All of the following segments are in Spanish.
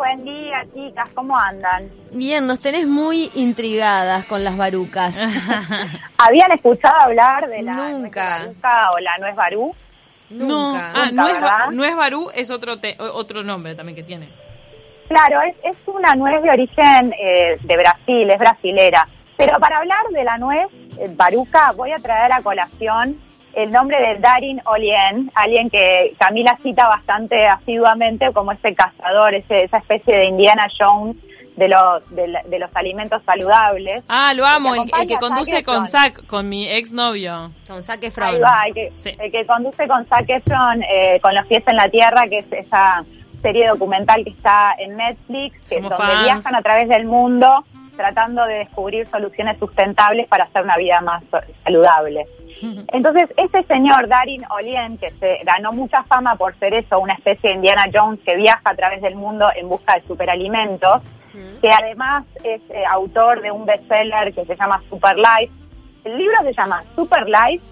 Buen día, chicas, ¿cómo andan? Bien, nos tenés muy intrigadas con las barucas. ¿Habían escuchado hablar de la Nunca. nuez baruca o la nuez barú? No, Nunca. ah, no ba- no es Barú, es otro te- otro nombre también que tiene. Claro, es, es una nuez de origen eh, de Brasil, es brasilera. Pero para hablar de la nuez eh, baruca, voy a traer a colación el nombre de Darin Olien, alguien que Camila cita bastante asiduamente como ese cazador, ese, esa especie de Indiana Jones de los, de, la- de los alimentos saludables. Ah, lo amo, el, el que conduce Zac con. Zac, con mi exnovio. Con Zac Ahí Efron. va, el que, Sí. el que conduce con Zac Efron eh, con los pies en la tierra, que es esa serie documental que está en Netflix, que Somos donde fans. viajan a través del mundo tratando de descubrir soluciones sustentables para hacer una vida más saludable. Entonces, ese señor Darin Olien, que se ganó mucha fama por ser eso, una especie de Indiana Jones que viaja a través del mundo en busca de superalimentos, que además es eh, autor de un bestseller que se llama Super Life. El libro se llama Super Life,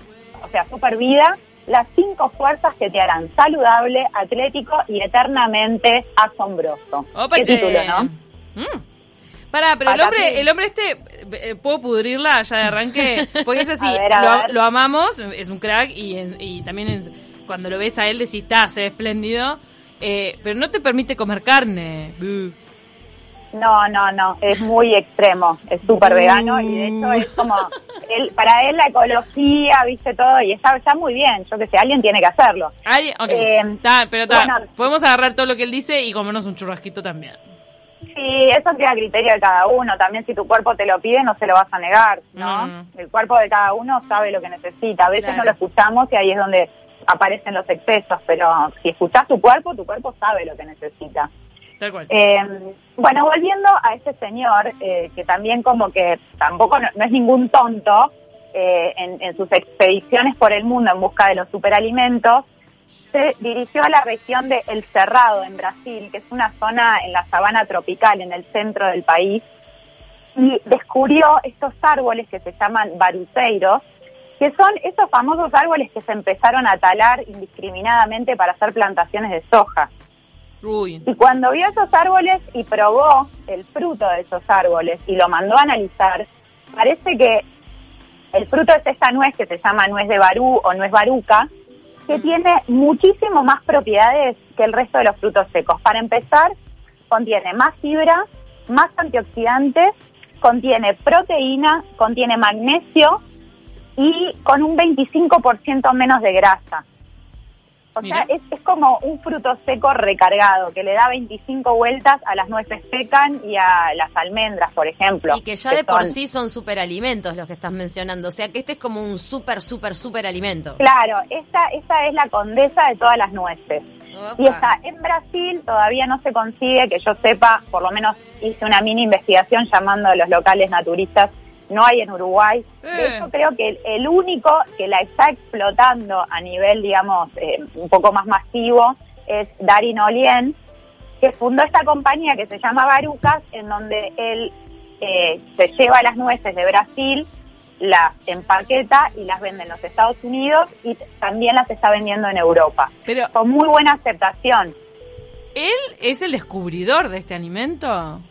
o sea, Super Vida, las cinco fuerzas que te harán saludable, atlético y eternamente asombroso. Opa, ¿Qué che. título, no? Mm. Pará, pero el hombre, el hombre este, eh, ¿puedo pudrirla ya de arranque? Porque es así, ver, lo, amamos, es un crack y, en- y también en- cuando lo ves a él decís, está, se ve espléndido, eh, pero no te permite comer carne. Buh. No, no, no, es muy extremo, es súper vegano y de hecho es como, él, para él la ecología, viste todo, y está, está muy bien, yo que sé, alguien tiene que hacerlo. Alguien- ok, Eh, pero bueno. podemos agarrar todo lo que él dice y comernos un churrasquito también. Sí, eso queda a criterio de cada uno. También si tu cuerpo te lo pide, no se lo vas a negar, ¿no? No. El cuerpo de cada uno sabe lo que necesita. A veces Claro. no lo escuchamos y ahí es donde aparecen los excesos, pero si escuchás tu cuerpo, tu cuerpo sabe lo que necesita. Tal cual. Eh, bueno, volviendo a ese señor, eh, que también como que tampoco no, no es ningún tonto, eh, en, en sus expediciones por el mundo en busca de los superalimentos, se dirigió a la región de El Cerrado, en Brasil, que es una zona en la sabana tropical, en el centro del país, y descubrió estos árboles que se llaman baruceiros, que son esos famosos árboles que se empezaron a talar indiscriminadamente para hacer plantaciones de soja. Uy. Y cuando vio esos árboles y probó el fruto de esos árboles y lo mandó a analizar, parece que el fruto es esta nuez que se llama nuez de barú o nuez baruca, que tiene muchísimo más propiedades que el resto de los frutos secos. Para empezar, contiene más fibra, más antioxidantes, contiene proteína, contiene magnesio y con un 25% menos de grasa. O Mira. sea, es, es como un fruto seco recargado que le da 25 vueltas a las nueces pecan y a las almendras, por ejemplo. Y que ya de por sí son superalimentos los que estás mencionando. O sea que este es como un super, super, super alimento. Claro, esta, esta es la condesa de todas las nueces. Y está en Brasil, todavía no se consigue, que yo sepa, por lo menos hice una mini investigación llamando a los locales naturistas, no hay en Uruguay. De Eh. hecho, creo que el, el único que la está explotando a nivel, digamos, eh, un poco más masivo es Darin Olien, que fundó esta compañía que se llama Barucas, en donde él eh, se lleva las nueces de Brasil, las empaqueta y las vende en los Estados Unidos y también las está vendiendo en Europa Pero, con muy buena aceptación. ¿Él es el descubridor de este alimento?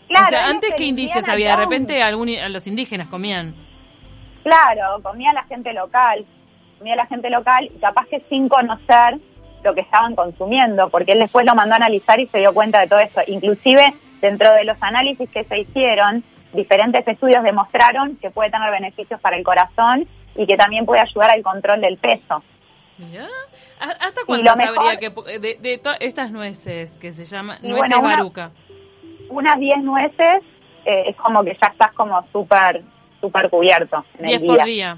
Claro, o sea, antes el indicios había, de repente algún, los indígenas comían. Claro, comía la gente local, comía la gente local y capaz que sin conocer lo que estaban consumiendo, porque él después lo mandó a analizar y se dio cuenta de todo eso. Inclusive dentro de los análisis que se hicieron, diferentes estudios demostraron que puede tener beneficios para el corazón y que también puede ayudar al control del peso. Mirá. ¿A- ¿Hasta mejor- sabría que de, estas nueces que se llaman nueces bueno, una- baruca? Unas 10 nueces eh, es como que ya estás como súper súper cubierto en 10 el por día.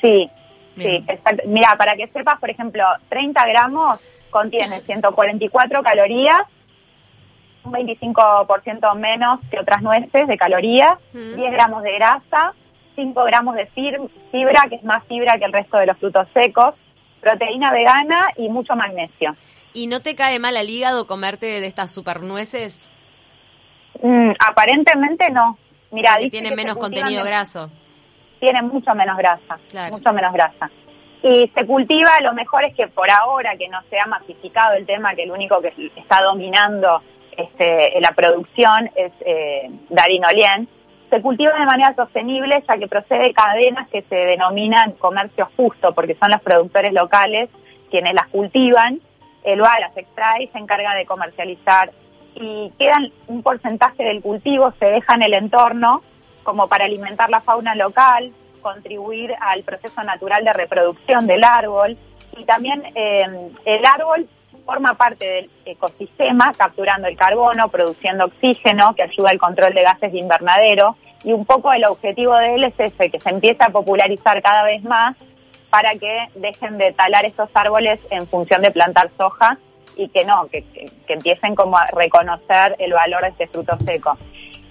Sí, Bien. sí, exacto. Mira, para que sepas, por ejemplo, 30 gramos contiene 144 calorías, un 25% menos que otras nueces de calorías, Mm. 10 gramos de grasa, 5 gramos de fibra, que es más fibra que el resto de los frutos secos, proteína vegana y mucho magnesio. ¿Y no te cae mal al hígado comerte de estas super nueces? Mm, aparentemente no. Mira, se menos contenido de- graso. Tiene mucho menos grasa, Claro. mucho menos grasa. Y se cultiva, lo mejor es que por ahora que no se ha masificado el tema, que el único que está dominando este, la producción es eh, Darinolien, se cultiva de manera sostenible ya que procede de cadenas que se denominan comercio justo, porque son los productores locales quienes las cultivan, el lugar las extrae y se encarga de comercializar. Y quedan un porcentaje del cultivo, se deja en el entorno como para alimentar la fauna local, contribuir al proceso natural de reproducción del árbol. Y también eh, el árbol forma parte del ecosistema capturando el carbono, produciendo oxígeno que ayuda al control de gases de invernadero y un poco el objetivo de él es ese, que se empiece a popularizar cada vez más para que dejen de talar esos árboles en función de plantar soja y que no, que, que- que empiecen como a reconocer el valor de este fruto seco.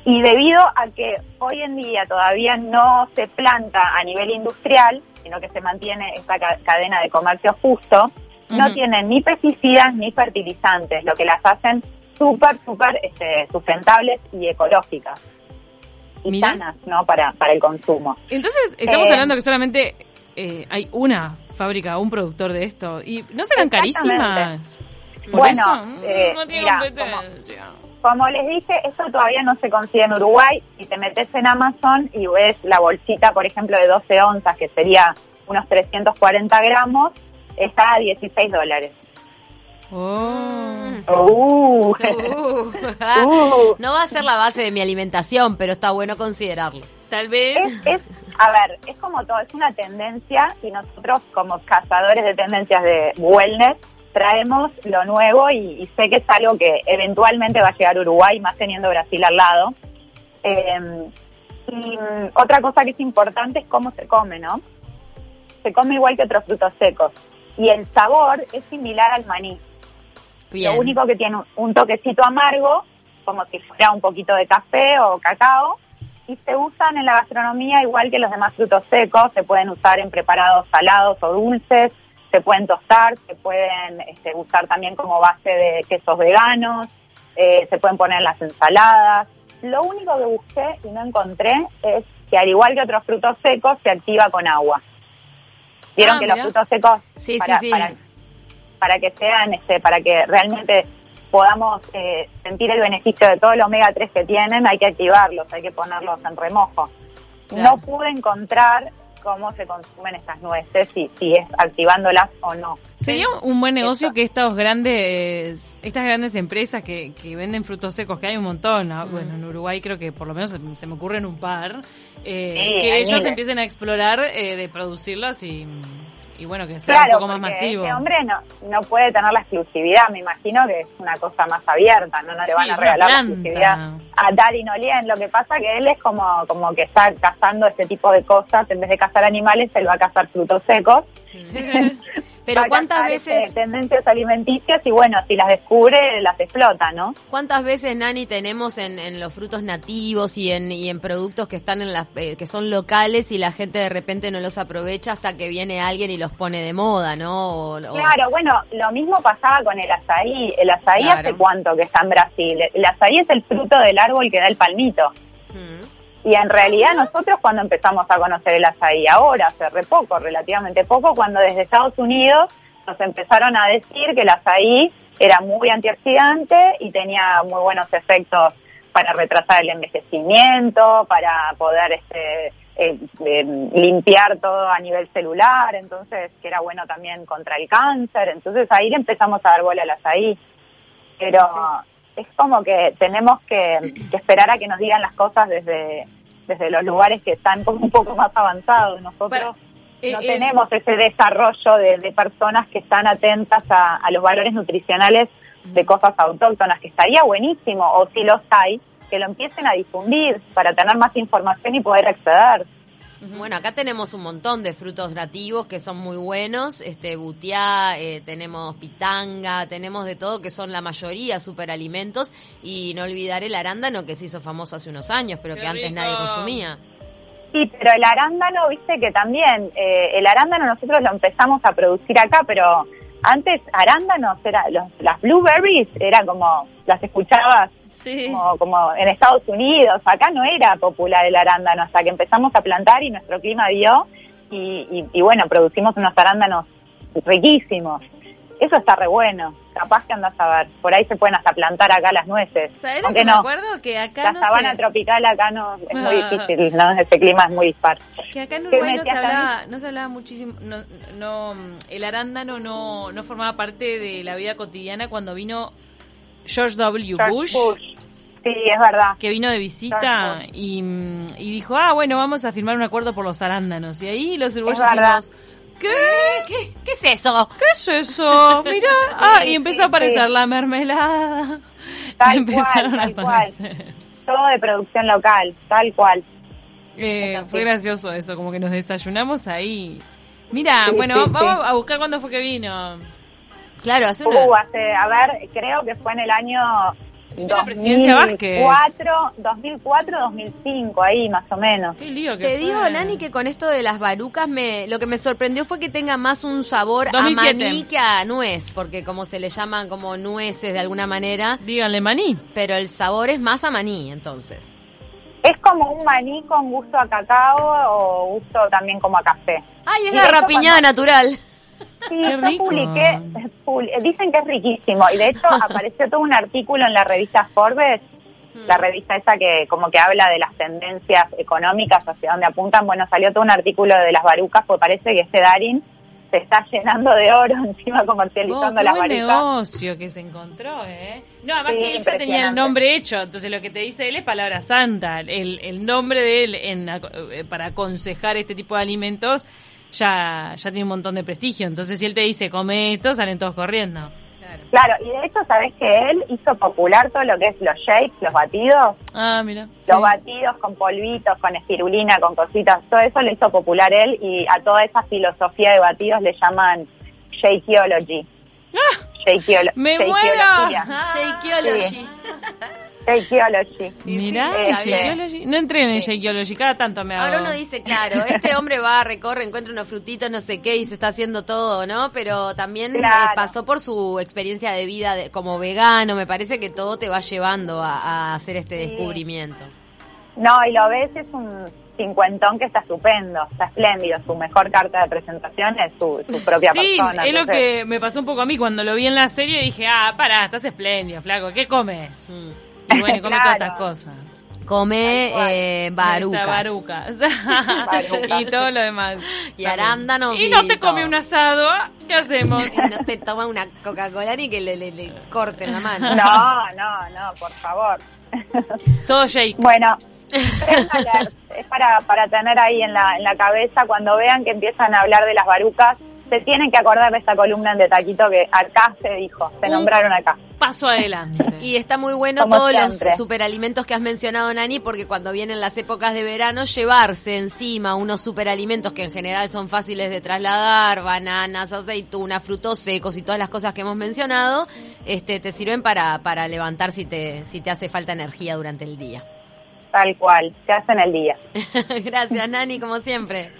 Y debido a que hoy en día todavía no se planta a nivel industrial, sino que se mantiene esta ca- cadena de comercio justo, no tienen ni pesticidas ni fertilizantes, lo que las hacen súper, súper este, sustentables y ecológicas. Y sanas, ¿no? Para, para el consumo. Entonces, estamos Eh, hablando que solamente eh, hay una fábrica, un productor de esto. ¿Y no serán carísimas? Por Bueno, eso, eh, no tiene mira, competencia. Como les dije, esto todavía no se consigue en Uruguay. Si te metes en Amazon y ves la bolsita, por ejemplo, de 12 onzas, que sería unos 340 gramos, está a 16 dólares. Oh. Uh. Uh, Uh. no va a ser la base de mi alimentación, pero está bueno considerarlo. Tal vez. Es, es, a ver, es como todo, es una tendencia y nosotros como cazadores de tendencias de wellness traemos lo nuevo y, y sé que es algo que eventualmente va a llegar a Uruguay, más teniendo Brasil al lado. Eh, y mm, otra cosa que es importante es cómo se come, ¿no? Se come igual que otros frutos secos y el sabor es similar al maní. Bien. Lo único que tiene un- toquecito amargo, como si fuera un poquito de café o cacao, y se usan en la gastronomía igual que los demás frutos secos, se pueden usar en preparados salados o dulces, se pueden tostar, se pueden este, usar también como base de quesos veganos, eh, se pueden poner en las ensaladas. Lo único que busqué y no encontré es que al igual que otros frutos secos se activa con agua. Vieron Ah, que los frutos secos Sí, sí, sí. para- para que sean, este, para que realmente podamos eh, sentir el beneficio de todo el omega 3 que tienen, hay que activarlos, hay que ponerlos en remojo. Claro. No pude encontrar cómo se consumen estas nueces, si, si es activándolas o no. Sería un buen negocio Eso. que estos grandes, estas grandes empresas que, que venden frutos secos, que hay un montón, ¿no? bueno, en Uruguay creo que por lo menos se, me ocurren un par, eh, Sí, que ellos miles. empiecen a explorar eh, de producirlos y, y bueno, que sea Claro, un poco más masivo. este hombre no, no puede tener la exclusividad, me imagino que es una cosa más abierta, no, no le Sí, van a regalar la exclusividad a Darin Olien. Lo que pasa que él es como, como que está cazando este tipo de cosas, en vez de cazar animales, él va a cazar frutos secos. Pero ¿cuántas este, veces, tendencias alimenticias y bueno, si las descubre, las explota, ¿no? cuántas veces, Nani, tenemos en, en los frutos nativos y en, y en productos que están en las, eh, que son locales y la gente de repente no los aprovecha hasta que viene alguien y los pone de moda, ¿no? O- o- Claro, bueno, lo mismo pasaba con el azaí. El azaí Claro. hace cuánto que está en Brasil. El azaí es el fruto del árbol que da el palmito. Mm. Y en realidad nosotros cuando empezamos a conocer el azaí, ahora, hace re poco, relativamente poco, cuando desde Estados Unidos nos empezaron a decir que el azaí era muy antioxidante y tenía muy buenos efectos para retrasar el envejecimiento, para poder este, eh, eh, limpiar todo a nivel celular, entonces que era bueno también contra el cáncer, entonces ahí le empezamos a dar bola al azaí. Pero es como que tenemos que, que esperar a que nos digan las cosas desde, desde los lugares que están como un poco más avanzados. Nosotros Pero, eh, no eh, tenemos ese desarrollo de, de personas que están atentas a, a los valores nutricionales de cosas autóctonas, que estaría buenísimo, o si los hay, que lo empiecen a difundir para tener más información y poder acceder. Bueno, acá tenemos un montón de frutos nativos que son muy buenos, este butiá, eh, tenemos pitanga, tenemos de todo que son la mayoría superalimentos y no olvidar el arándano que se hizo famoso hace unos años, pero ¡Qué que antes rico! nadie consumía. Sí, pero el arándano, viste que también, eh, el arándano nosotros lo empezamos a producir acá, pero antes arándanos, era, los, las blueberries, era como, las escuchabas Sí. como, como en Estados Unidos, acá no era popular el arándano hasta que empezamos a plantar y nuestro clima dio y, y- y bueno, producimos unos arándanos riquísimos. Eso está re bueno, capaz que andas a ver, por ahí se pueden hasta plantar acá las nueces. ¿Sabés lo Aunque que me no, acuerdo? Que acá la no sabana se- tropical acá no es muy difícil, ¿no? Ese clima es muy dispar. Que acá en ¿Qué Uruguay no se hablaba, no se hablaba muchísimo, no, no, el arándano no, no formaba parte de la vida cotidiana cuando vino George W. George Bush, Sí, es verdad. que vino de visita y, y dijo, ah, bueno, vamos a firmar un acuerdo por los arándanos. Y ahí los uruguayos dijimos, ¿qué? ¿Qué, qué es eso? ¿Qué es eso? Mirá, ah, y empezó sí, a aparecer sí. la mermelada. Tal Empezaron cual, a tal cual. aparecer. Todo de producción local, tal cual. Eh, fue gracioso eso, como que nos desayunamos ahí. Mira, Sí, bueno, vamos a buscar cuándo fue que vino. Claro, hace una... Uh, hace, a ver, creo que fue en el año Era la presidencia Vázquez. 2004, 2004, 2005, ahí más o menos. Qué lío que Te fue. digo, Nani, que con esto de las barucas, me, lo que me sorprendió fue que tenga más un sabor 2007. a maní que a nuez, porque como se le llaman como nueces de alguna manera, Díganle maní. pero el sabor es más a maní, entonces. Es como un maní con gusto a cacao o gusto también como a café. Ay, es Y garrapiñada cuando- natural. Sí, Qué yo rico. publiqué, dicen que es riquísimo y de hecho apareció todo un artículo en la revista Forbes, la revista esa que como que habla de las tendencias económicas hacia dónde apuntan. Bueno, salió todo un artículo de las barucas, porque parece que este Darin se está llenando de oro encima Oh, comercializando qué las buen negocio que se encontró, ¿eh? No, además Sí, que él ya tenía el nombre hecho, entonces lo que te dice él es palabra santa. El, el nombre de él en, eh, para aconsejar este tipo de alimentos ya, ya tiene un montón de prestigio. Entonces si él te dice come esto, salen todos corriendo. Claro, y de hecho, ¿sabés que él hizo popular todo lo que es los shakes, los batidos? Ah, mira. Los sí. batidos con polvitos, con espirulina, con cositas, todo eso lo hizo popular él y a toda esa filosofía de batidos le llaman shakeology. Shakeolo- ¡Ah! ¡Me shakeología. muero! Shakeology. Shakeology. Mirá, Sí, está bien. Shakeology. No entré en Shakeology, cada tanto me hago. Ahora uno dice, claro, este hombre va, recorre, encuentra unos frutitos, no sé qué, y se está haciendo todo, ¿no? Pero también eh, pasó por su experiencia de vida de- como vegano, me parece que todo te va llevando a, a hacer este Sí. descubrimiento. No, y lo ves, es un cincuentón que está estupendo, está espléndido. Su mejor carta de presentación es su, su propia Sí, persona. es lo que me pasó un poco a mí cuando lo vi en la serie. Dije, ah, pará, estás espléndido, flaco. ¿Qué comes? Mm. Y bueno, y come Claro. todas estas cosas. Come eh, barucas. Barucas. Y todo lo demás. Y arándanos Y y no te todo. come un asado. ¿Qué hacemos? Y no te toma una Coca-Cola ni que le, le, le corten la mano. No, no, no, por favor. todo shake. Bueno, es para, para tener ahí en la, en la cabeza cuando vean que empiezan a hablar de las barucas, se tienen que acordar de esta columna en de Taquito que acá se dijo, se Un- nombraron acá. Paso adelante. Y está muy bueno Como todos siempre. los superalimentos que has mencionado, Nani, porque cuando vienen las épocas de verano, llevarse encima unos superalimentos que en general son fáciles de trasladar, bananas, aceitunas, frutos secos y todas las cosas que hemos mencionado, este, te sirven para, para levantar si te, si te hace falta energía durante el día. Tal cual, se hacen el día. Gracias, Nani, como siempre.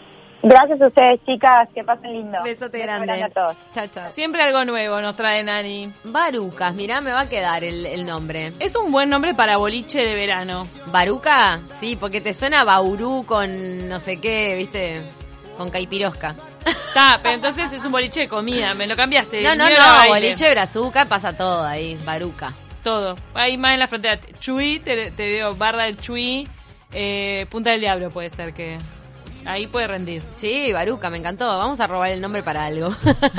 Gracias a ustedes, chicas, que pasen lindo. Besote Beso grande. a todos. Chao, chao. Siempre algo nuevo nos trae Nani. Barucas, mirá, me va a quedar el, el nombre. Es un buen nombre para boliche de verano. ¿Baruca? Sí, porque te suena Baurú con no sé qué, viste, con caipirosca. Está, pero entonces es un boliche de comida. Me lo cambiaste. No, no, no, baile. boliche brazuca pasa todo ahí, Baruca. Todo. Ahí más en la frontera. Chuy, te, te digo, barra del Chuy. Eh, Punta del Diablo puede ser que. Ahí puede rendir. Sí, Baruca, me encantó. Vamos a robar el nombre para algo.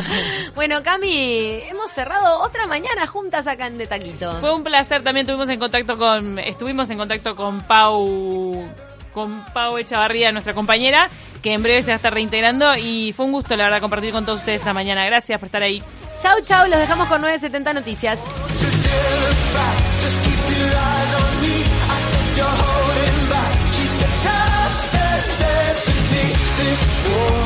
bueno, Cami, hemos cerrado otra mañana juntas acá en De Taquito. Fue un placer. También tuvimos en contacto con. Estuvimos en contacto con Pau. Con Pau Echavarría, nuestra compañera, que en breve se va a estar reintegrando. Y fue un gusto, la verdad, compartir con todos ustedes esta mañana. Gracias por estar ahí. Chau, chau, los dejamos con 970 Noticias. Oh.